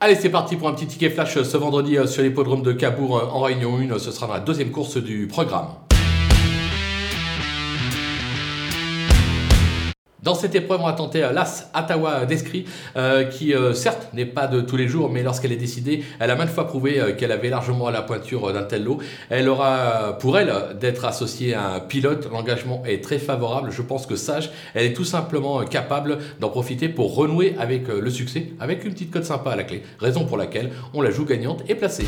Allez, c'est parti pour un petit ticket flash ce vendredi sur l'hippodrome de Cabourg en Réunion 1. Ce sera la deuxième course du programme. Dans cette épreuve, on va tenter euh, l'As Ottawa d'Escrit, euh, qui euh, certes n'est pas de tous les jours, mais lorsqu'elle est décidée, elle a maintes fois prouvé qu'elle avait largement la pointure d'un tel lot. Elle aura pour elle d'être associée à un pilote. L'engagement est très favorable. Je pense que Sage, elle est tout simplement capable d'en profiter pour renouer avec le succès, avec une petite cote sympa à la clé. Raison pour laquelle on la joue gagnante et placée.